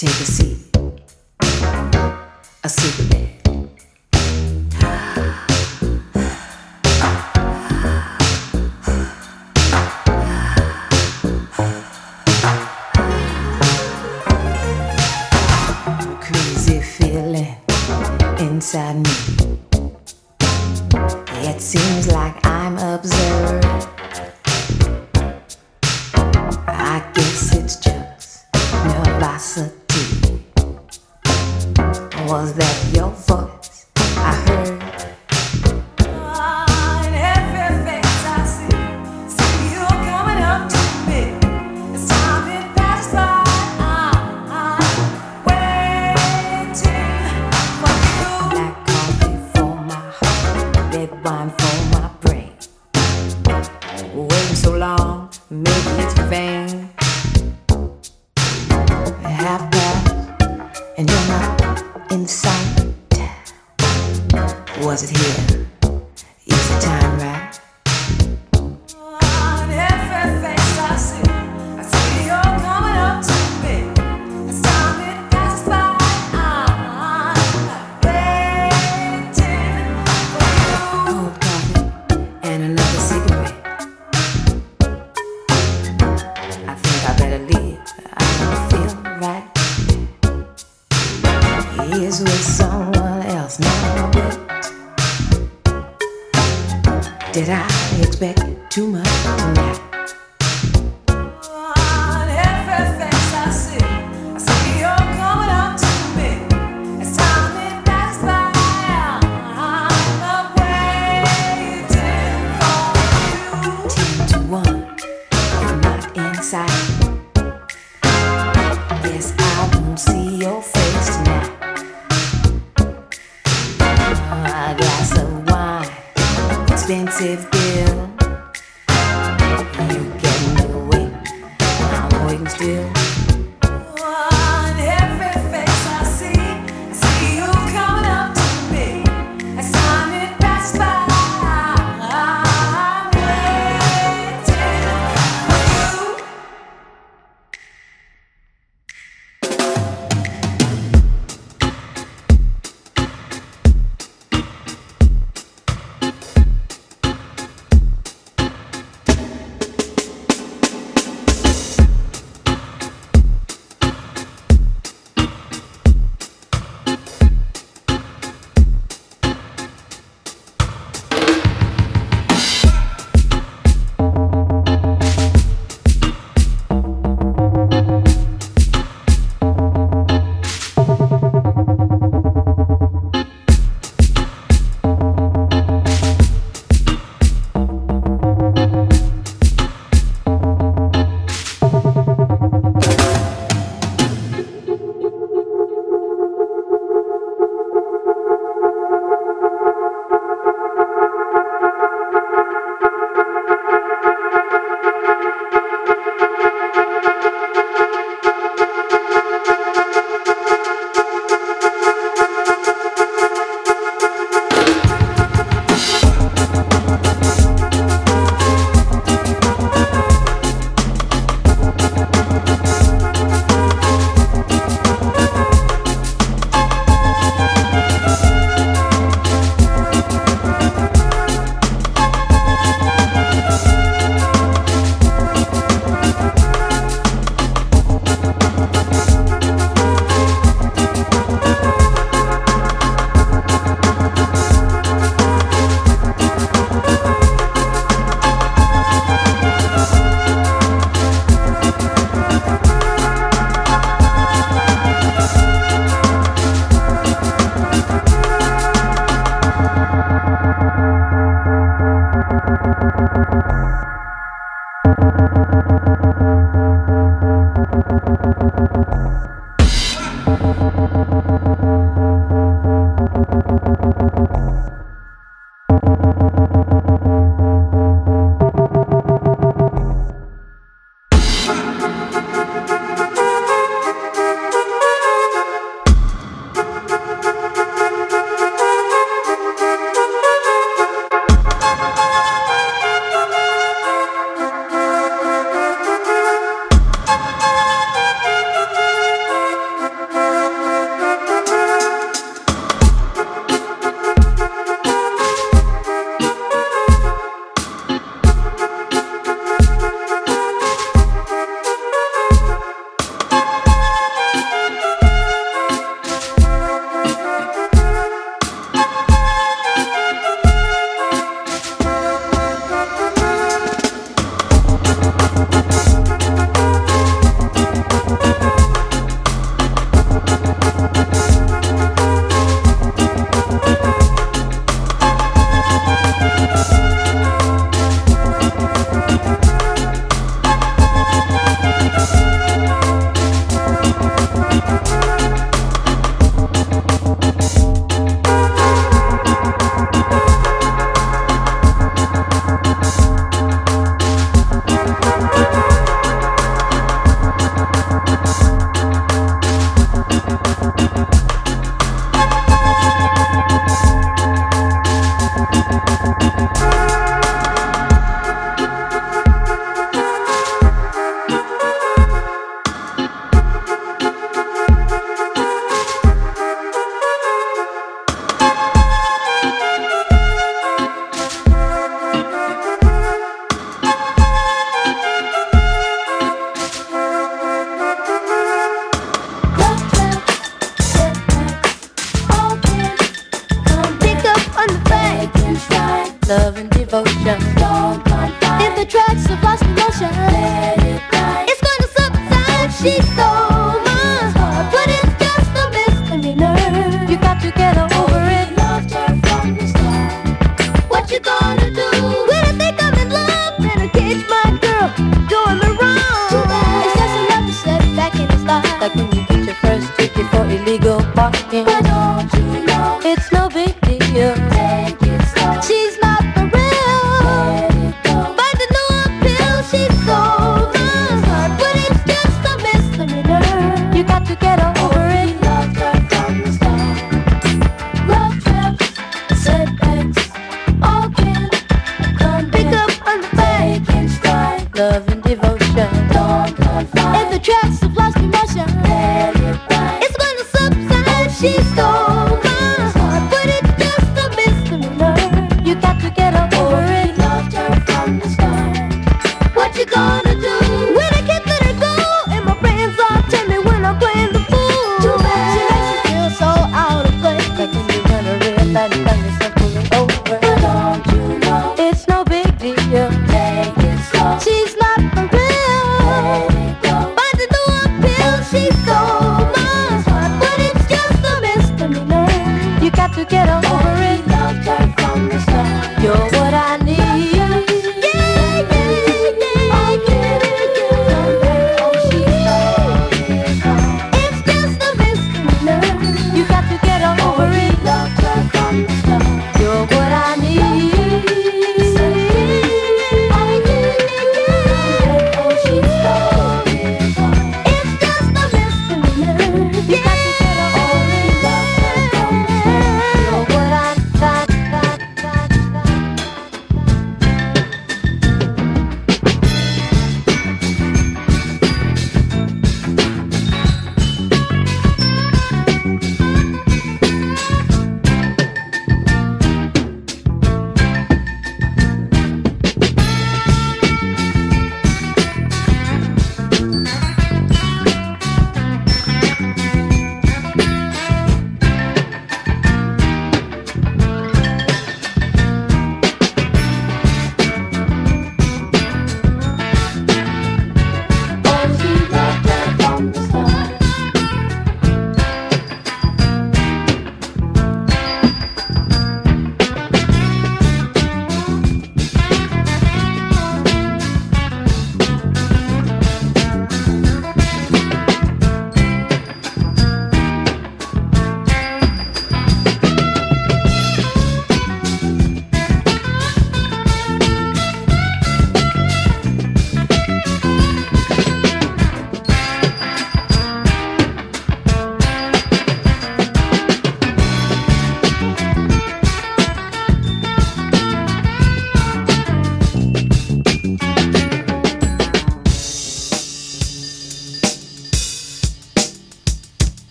Take a seat, a seat.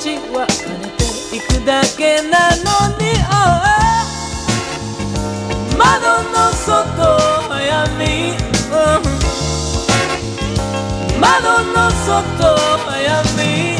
ちはていくだけなのに、窓の外はやみ窓の外闇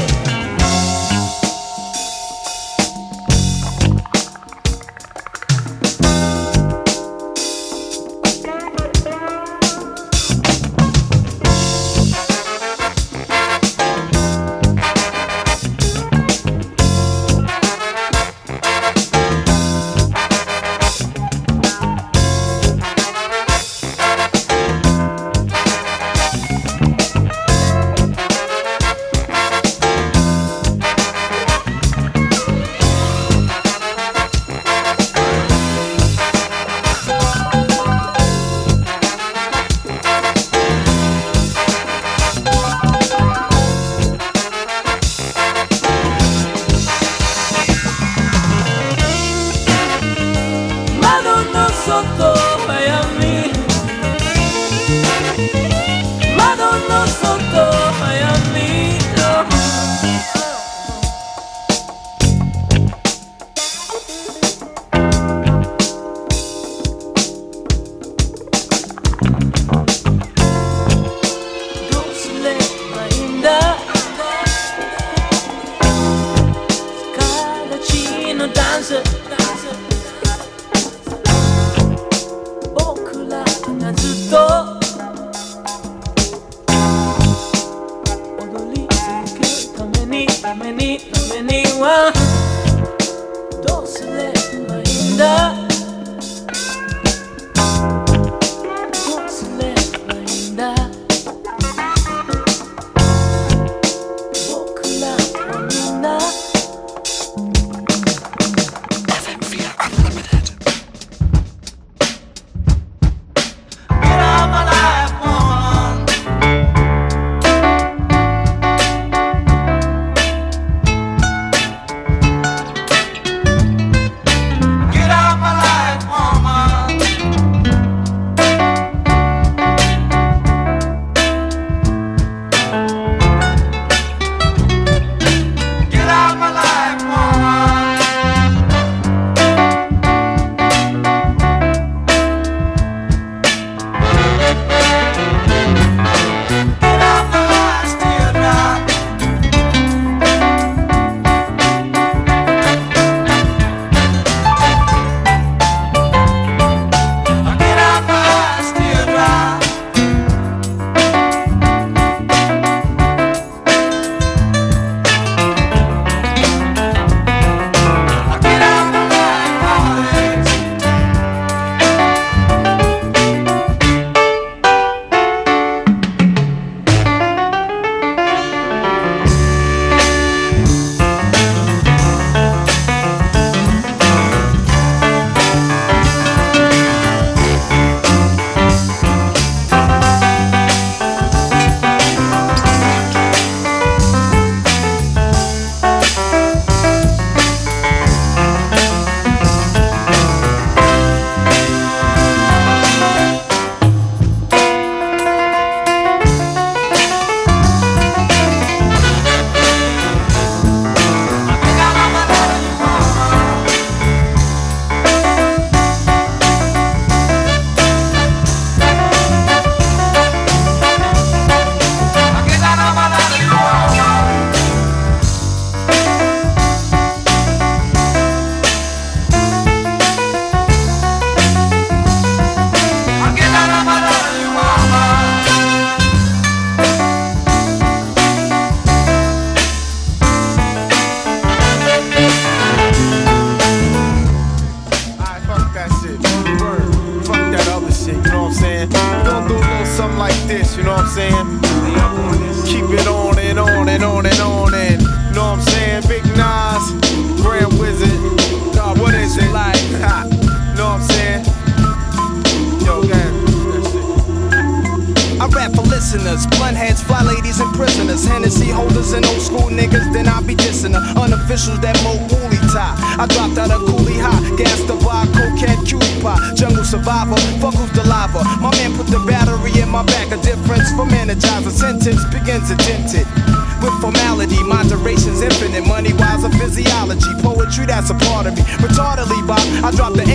Dropped the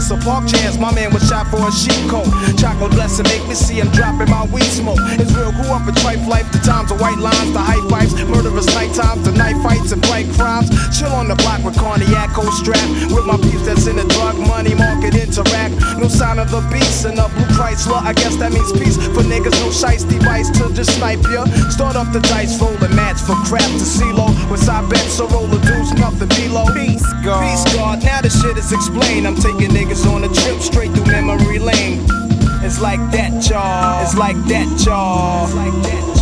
Reminisce of park chance. My man was shot for a sheep coat. Chocolate blessing, make me see him dropping my weed smoke. It's real, grew up in trife life. The times of white lines, the hype pipes, murderous night times, the night fights and bright crimes. Chill on the block with cognac, strap. With my peeps that's in the drug money market interact. No sign of the beast in a blue Chrysler. I guess that means peace for niggas. No shice device to just snipe ya. Start up the dice, roll a match for crap to CeeLo. With side bets, so roll a deuce, nothing below. Peace, God. Peace, God. Now the shit is explained. I'm taking niggas on a trip straight through memory lane. It's like that, y'all. It's like that, y'all. It's like that, y'all.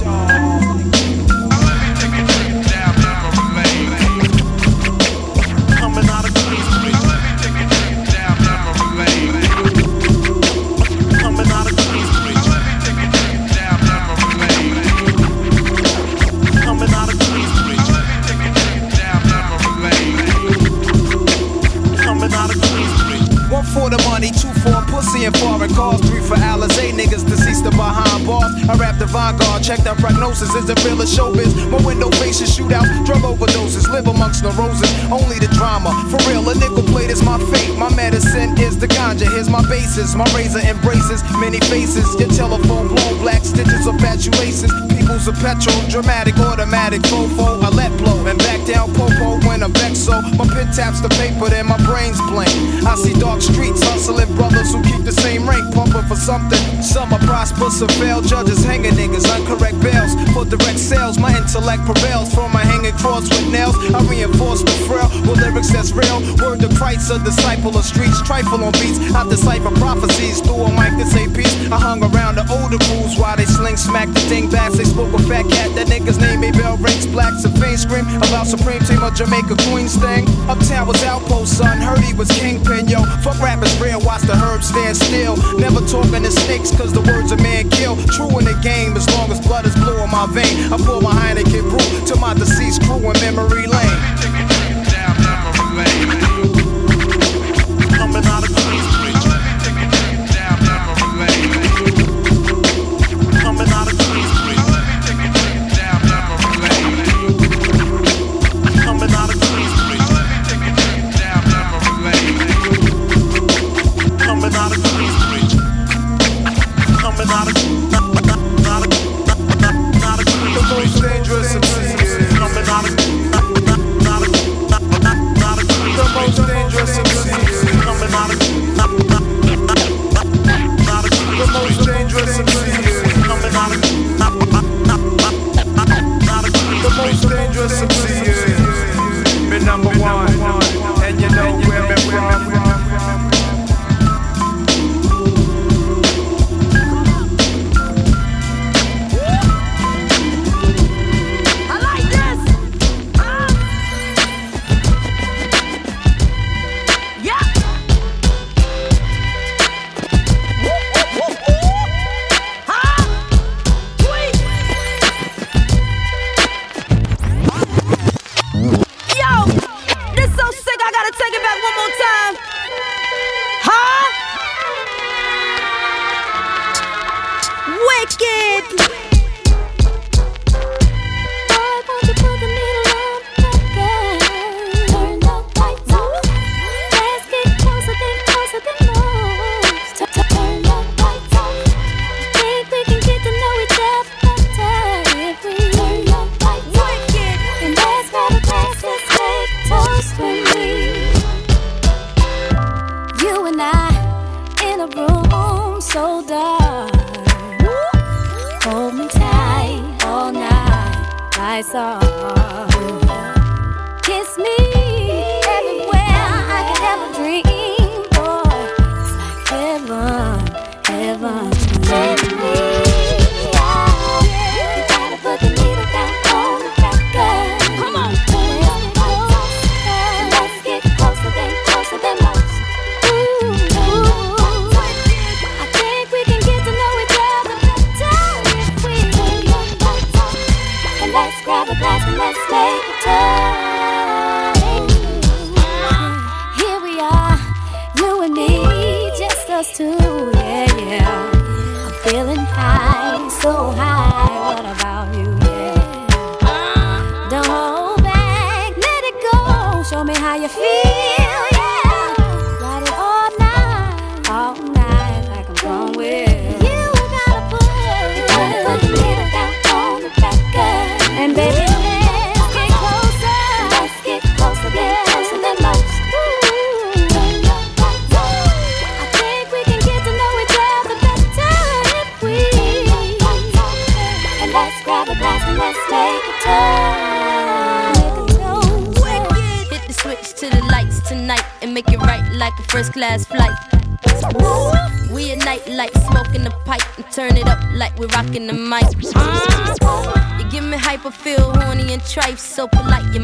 I rap the vanguard, check the prognosis, is the real of showbiz? My window faces shootouts, drug overdoses, live amongst the roses, only the drama. For real, a nickel plate is my fate, my medicine is the ganja. Here's my basis, my razor embraces many faces. Your telephone blown black stitches of fatuations. People's a petrol, dramatic, automatic, fofo. I let blow and back down popo when I'm vexed. So my pen taps the paper, then my brain's blank. I see dark streets hustling brothers who keep the same rank, pumping for something. Some are prosperous, some fail. Judges hanging niggas, uncorrect bails. For direct sales, my intellect prevails. for my hanging cross with nails, I reinforce the frail with lyrics that's real. Word to Christ, a disciple of streets, trifle on beats. I decipher prophecies through a mic to say peace. I hung around the older crews while they sling smack the ding bats. They spoke a fat cat, that nigga's name may bell rings. Blacks and fiends scream about Supreme Team of Jamaica Queen's thing. Uptown was outpost, son. Heard he was kingpin, yo. Fuck rappers real, watch the herbs stand still. Never talking to snakes, cause the words a man kill. True in the game, as long as blood is blue in my vein. I pour my Heineken brew to my deceased crew in memory lane.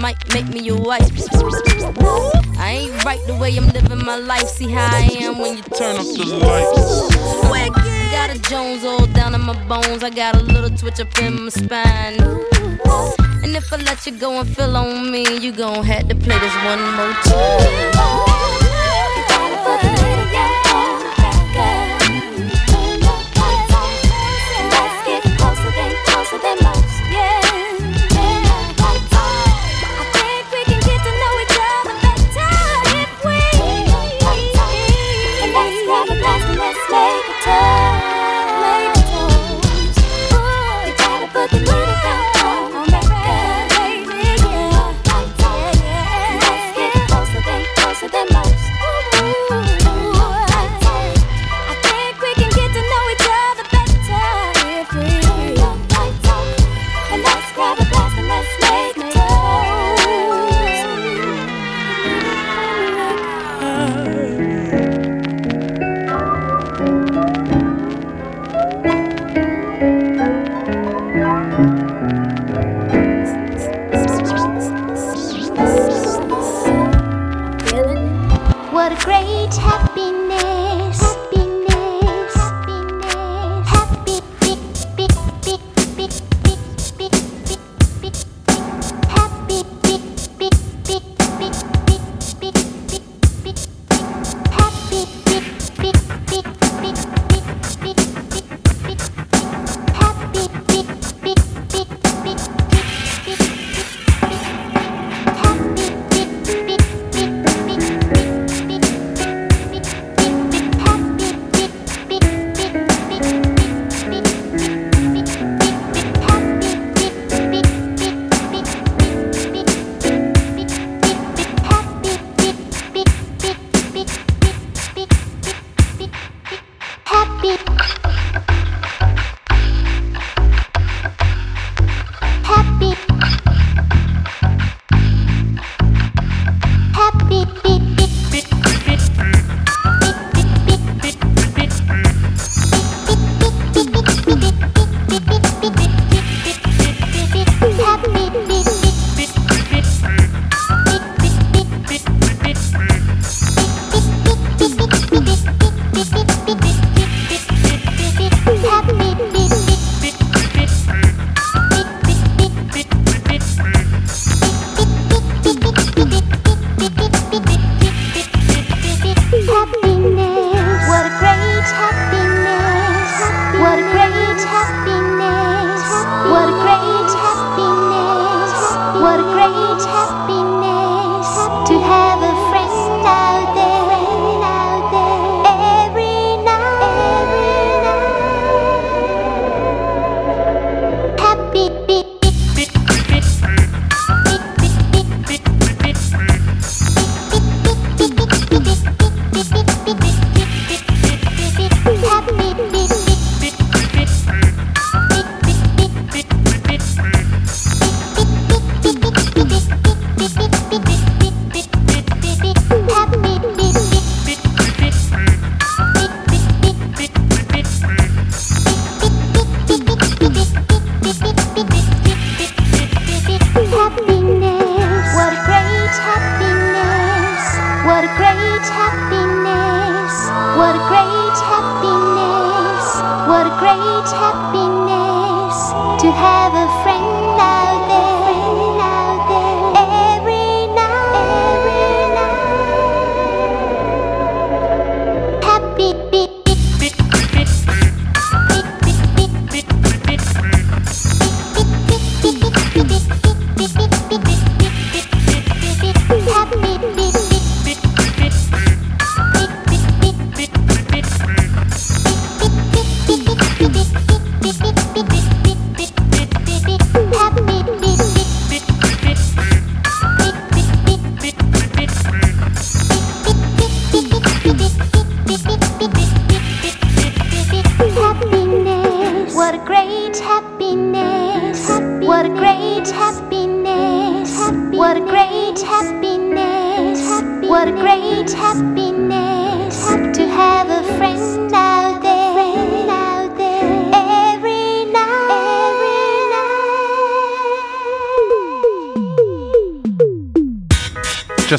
might make me your wife. I ain't right the way I'm living my life. See how I am when you turn off the lights. I Got a Jones all down in my bones. I got a little twitch up in my spine. And if I let you go and feel on me, you gon' have to play this one more time.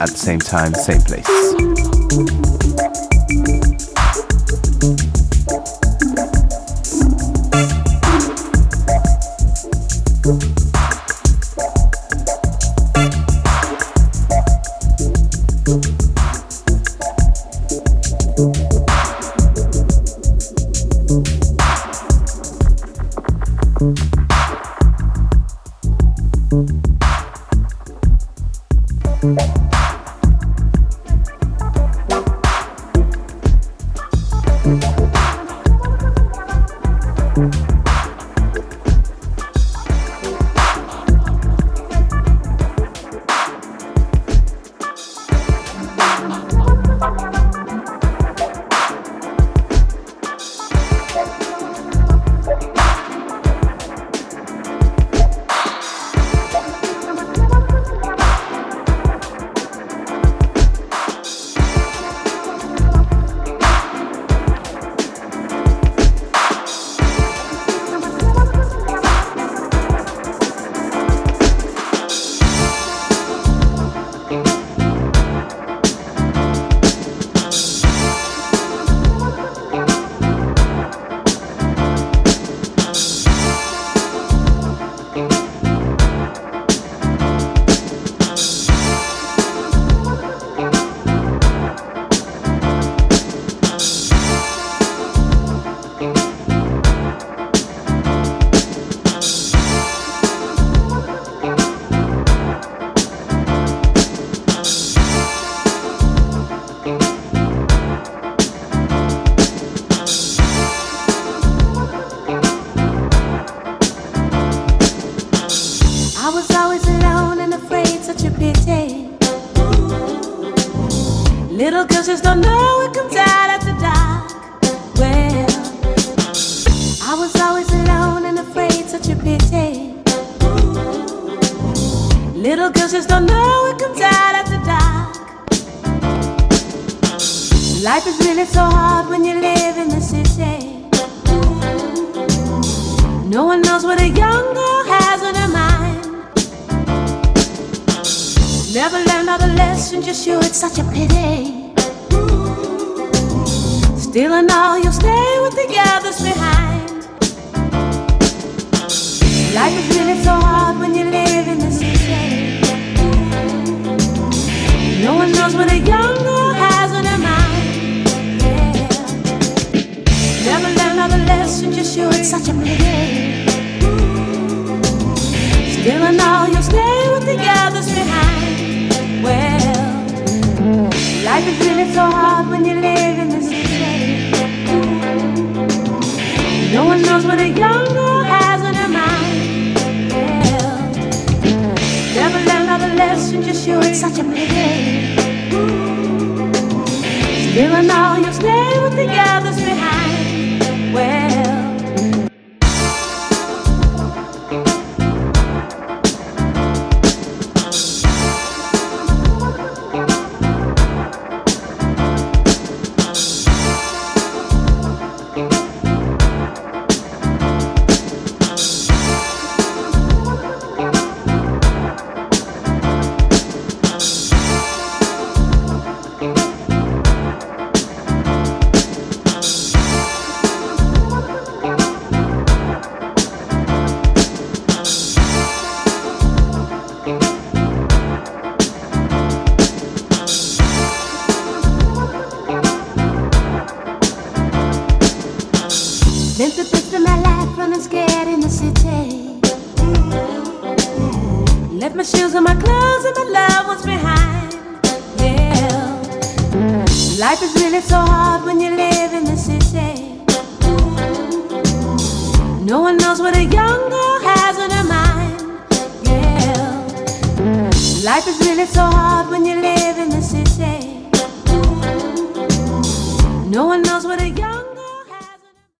at the same time, same place. Knows what young